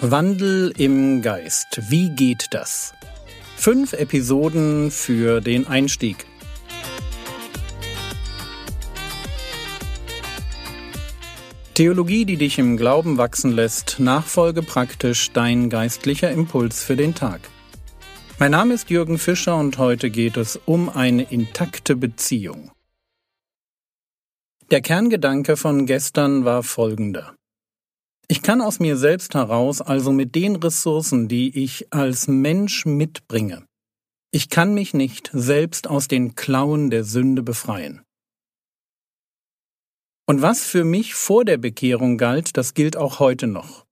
Wandel im Geist. Wie geht das? Fünf Episoden für den Einstieg. Theologie, die dich im Glauben wachsen lässt, nachfolge praktisch dein geistlicher Impuls für den Tag. Mein Name ist Jürgen Fischer und heute geht es um eine intakte Beziehung. Der Kerngedanke von gestern war folgender. Ich kann aus mir selbst heraus, also mit den Ressourcen, die ich als Mensch mitbringe, ich kann mich nicht selbst aus den Klauen der Sünde befreien. Und was für mich vor der Bekehrung galt, das gilt auch heute noch.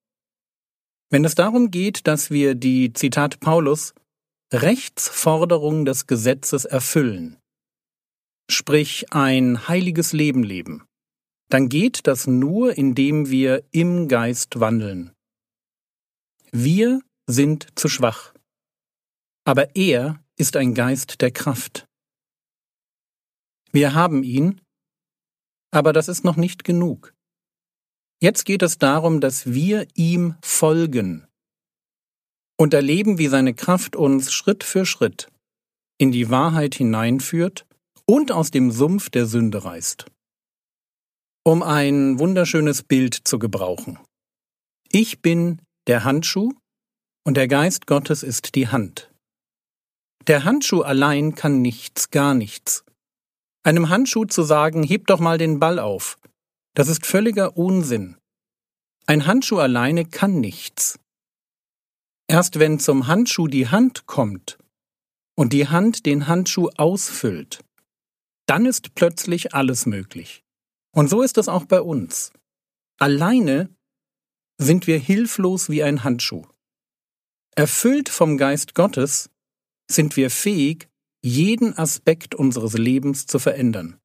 Wenn es darum geht, dass wir die, Zitat Paulus, Rechtsforderung des Gesetzes erfüllen, sprich ein heiliges Leben leben, dann geht das nur, indem wir im Geist wandeln. Wir sind zu schwach. Aber er ist ein Geist der Kraft. Wir haben ihn, aber das ist noch nicht genug. Jetzt geht es darum, dass wir ihm folgen und erleben, wie seine Kraft uns Schritt für Schritt in die Wahrheit hineinführt und aus dem Sumpf der Sünde reißt um ein wunderschönes Bild zu gebrauchen. Ich bin der Handschuh und der Geist Gottes ist die Hand. Der Handschuh allein kann nichts, gar nichts. Einem Handschuh zu sagen, heb doch mal den Ball auf, das ist völliger Unsinn. Ein Handschuh alleine kann nichts. Erst wenn zum Handschuh die Hand kommt und die Hand den Handschuh ausfüllt, dann ist plötzlich alles möglich. Und so ist es auch bei uns. Alleine sind wir hilflos wie ein Handschuh. Erfüllt vom Geist Gottes sind wir fähig, jeden Aspekt unseres Lebens zu verändern.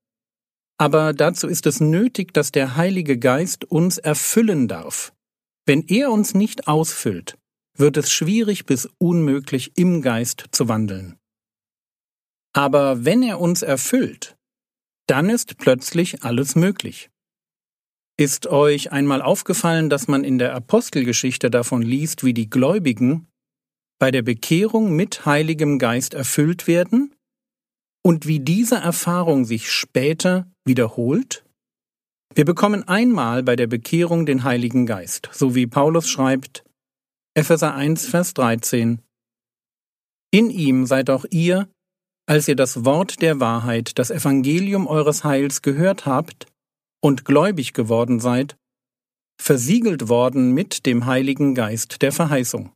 Aber dazu ist es nötig, dass der Heilige Geist uns erfüllen darf. Wenn er uns nicht ausfüllt, wird es schwierig bis unmöglich im Geist zu wandeln. Aber wenn er uns erfüllt, dann ist plötzlich alles möglich. Ist euch einmal aufgefallen, dass man in der Apostelgeschichte davon liest, wie die Gläubigen bei der Bekehrung mit Heiligem Geist erfüllt werden und wie diese Erfahrung sich später wiederholt? Wir bekommen einmal bei der Bekehrung den Heiligen Geist, so wie Paulus schreibt, Epheser 1, Vers 13. In ihm seid auch ihr, als ihr das Wort der Wahrheit, das Evangelium eures Heils gehört habt und gläubig geworden seid, versiegelt worden mit dem Heiligen Geist der Verheißung.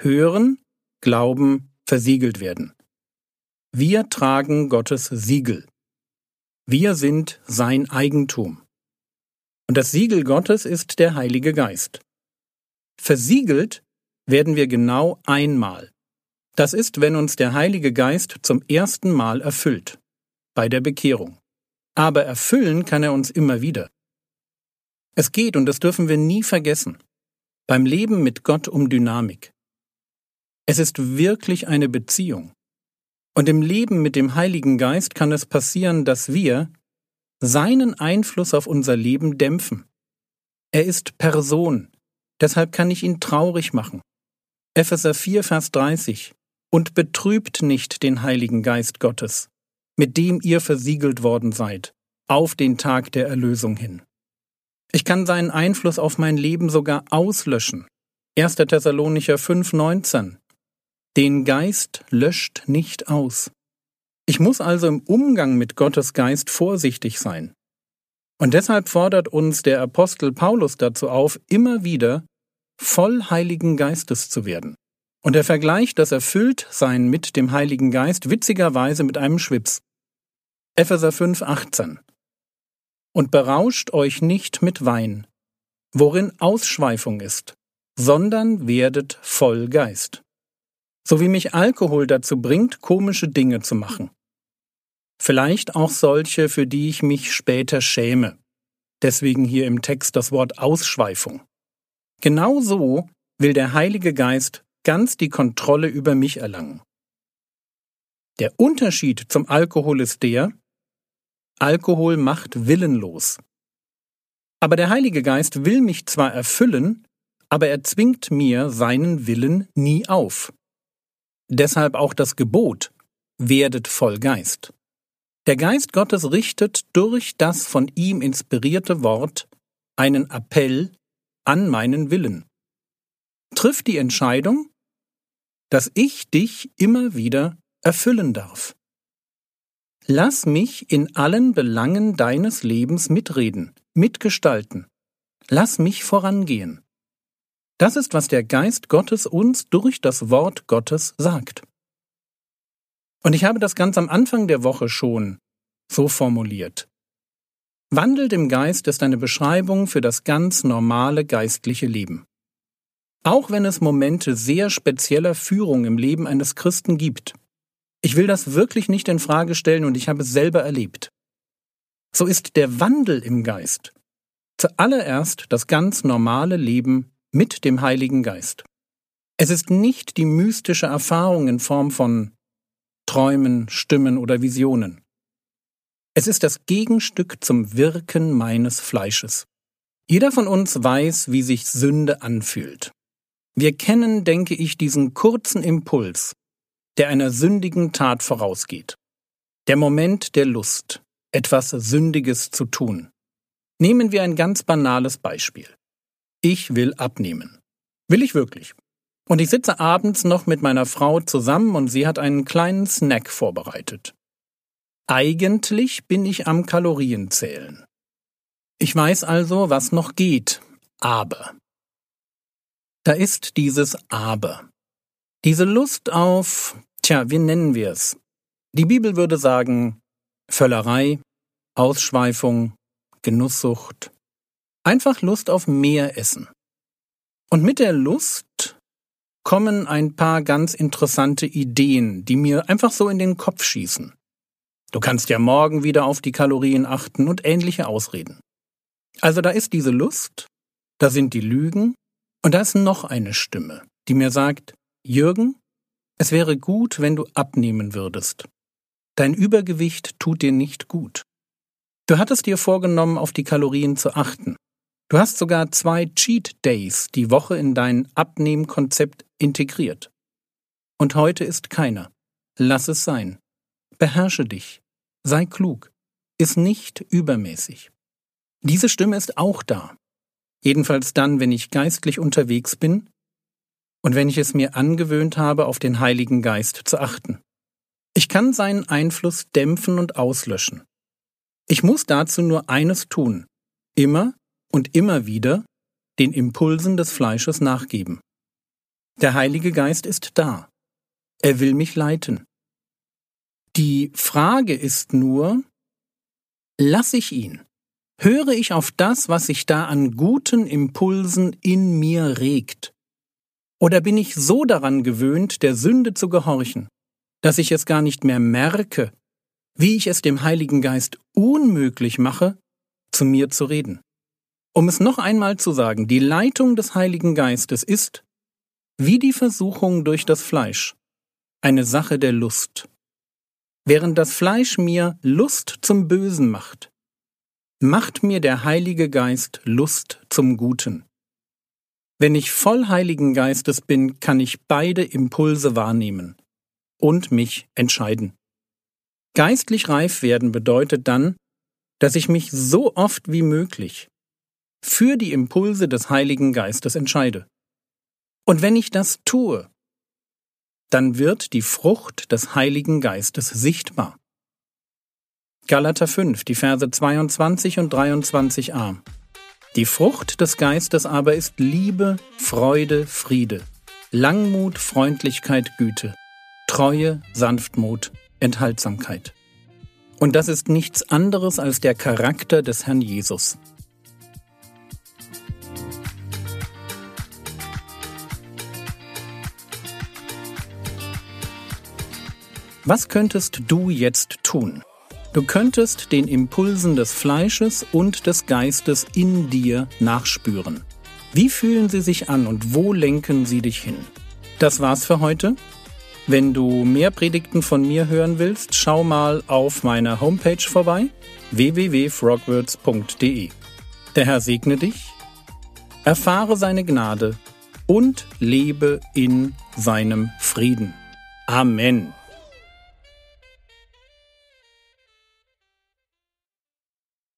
Hören, glauben, versiegelt werden. Wir tragen Gottes Siegel. Wir sind sein Eigentum. Und das Siegel Gottes ist der Heilige Geist. Versiegelt werden wir genau einmal. Das ist, wenn uns der Heilige Geist zum ersten Mal erfüllt, bei der Bekehrung. Aber erfüllen kann er uns immer wieder. Es geht, und das dürfen wir nie vergessen, beim Leben mit Gott um Dynamik. Es ist wirklich eine Beziehung. Und im Leben mit dem Heiligen Geist kann es passieren, dass wir seinen Einfluss auf unser Leben dämpfen. Er ist Person, deshalb kann ich ihn traurig machen. Epheser 4, Vers 30 und betrübt nicht den Heiligen Geist Gottes, mit dem ihr versiegelt worden seid, auf den Tag der Erlösung hin. Ich kann seinen Einfluss auf mein Leben sogar auslöschen. 1. Thessalonicher 5,19 Den Geist löscht nicht aus. Ich muss also im Umgang mit Gottes Geist vorsichtig sein. Und deshalb fordert uns der Apostel Paulus dazu auf, immer wieder voll Heiligen Geistes zu werden. Und er vergleicht das Erfülltsein mit dem Heiligen Geist witzigerweise mit einem Schwips. Epheser 5, 18. Und berauscht euch nicht mit Wein, worin Ausschweifung ist, sondern werdet voll Geist. So wie mich Alkohol dazu bringt, komische Dinge zu machen. Vielleicht auch solche, für die ich mich später schäme. Deswegen hier im Text das Wort Ausschweifung. Genau so will der Heilige Geist ganz die Kontrolle über mich erlangen. Der Unterschied zum Alkohol ist der, Alkohol macht willenlos. Aber der Heilige Geist will mich zwar erfüllen, aber er zwingt mir seinen Willen nie auf. Deshalb auch das Gebot, werdet voll Geist. Der Geist Gottes richtet durch das von ihm inspirierte Wort einen Appell an meinen Willen. Triff die Entscheidung, dass ich dich immer wieder erfüllen darf. Lass mich in allen Belangen deines Lebens mitreden, mitgestalten. Lass mich vorangehen. Das ist, was der Geist Gottes uns durch das Wort Gottes sagt. Und ich habe das ganz am Anfang der Woche schon so formuliert. Wandelt im Geist ist eine Beschreibung für das ganz normale geistliche Leben. Auch wenn es Momente sehr spezieller Führung im Leben eines Christen gibt. Ich will das wirklich nicht in Frage stellen und ich habe es selber erlebt. So ist der Wandel im Geist zuallererst das ganz normale Leben mit dem Heiligen Geist. Es ist nicht die mystische Erfahrung in Form von Träumen, Stimmen oder Visionen. Es ist das Gegenstück zum Wirken meines Fleisches. Jeder von uns weiß, wie sich Sünde anfühlt. Wir kennen, denke ich, diesen kurzen Impuls, der einer sündigen Tat vorausgeht. Der Moment der Lust, etwas Sündiges zu tun. Nehmen wir ein ganz banales Beispiel. Ich will abnehmen. Will ich wirklich. Und ich sitze abends noch mit meiner Frau zusammen und sie hat einen kleinen Snack vorbereitet. Eigentlich bin ich am Kalorienzählen. Ich weiß also, was noch geht, aber. Da ist dieses Aber. Diese Lust auf, tja, wie nennen wir es? Die Bibel würde sagen, Völlerei, Ausschweifung, Genusssucht, einfach Lust auf mehr Essen. Und mit der Lust kommen ein paar ganz interessante Ideen, die mir einfach so in den Kopf schießen. Du kannst ja morgen wieder auf die Kalorien achten und ähnliche Ausreden. Also da ist diese Lust, da sind die Lügen und da ist noch eine Stimme, die mir sagt, Jürgen, es wäre gut, wenn du abnehmen würdest. Dein Übergewicht tut dir nicht gut. Du hattest dir vorgenommen, auf die Kalorien zu achten. Du hast sogar zwei Cheat Days die Woche in dein Abnehmkonzept integriert. Und heute ist keiner. Lass es sein. Beherrsche dich. Sei klug. Ist nicht übermäßig. Diese Stimme ist auch da. Jedenfalls dann, wenn ich geistlich unterwegs bin und wenn ich es mir angewöhnt habe, auf den Heiligen Geist zu achten. Ich kann seinen Einfluss dämpfen und auslöschen. Ich muss dazu nur eines tun. Immer und immer wieder den Impulsen des Fleisches nachgeben. Der Heilige Geist ist da. Er will mich leiten. Die Frage ist nur, lasse ich ihn? Höre ich auf das, was sich da an guten Impulsen in mir regt? Oder bin ich so daran gewöhnt, der Sünde zu gehorchen, dass ich es gar nicht mehr merke, wie ich es dem Heiligen Geist unmöglich mache, zu mir zu reden? Um es noch einmal zu sagen, die Leitung des Heiligen Geistes ist, wie die Versuchung durch das Fleisch, eine Sache der Lust. Während das Fleisch mir Lust zum Bösen macht, macht mir der Heilige Geist Lust zum Guten. Wenn ich voll Heiligen Geistes bin, kann ich beide Impulse wahrnehmen und mich entscheiden. Geistlich reif werden bedeutet dann, dass ich mich so oft wie möglich für die Impulse des Heiligen Geistes entscheide. Und wenn ich das tue, dann wird die Frucht des Heiligen Geistes sichtbar. Galater 5, die Verse 22 und 23a. Die Frucht des Geistes aber ist Liebe, Freude, Friede, Langmut, Freundlichkeit, Güte, Treue, Sanftmut, Enthaltsamkeit. Und das ist nichts anderes als der Charakter des Herrn Jesus. Was könntest du jetzt tun? Du könntest den Impulsen des Fleisches und des Geistes in dir nachspüren. Wie fühlen sie sich an und wo lenken sie dich hin? Das war's für heute. Wenn du mehr Predigten von mir hören willst, schau mal auf meiner Homepage vorbei www.frogwords.de. Der Herr segne dich, erfahre seine Gnade und lebe in seinem Frieden. Amen.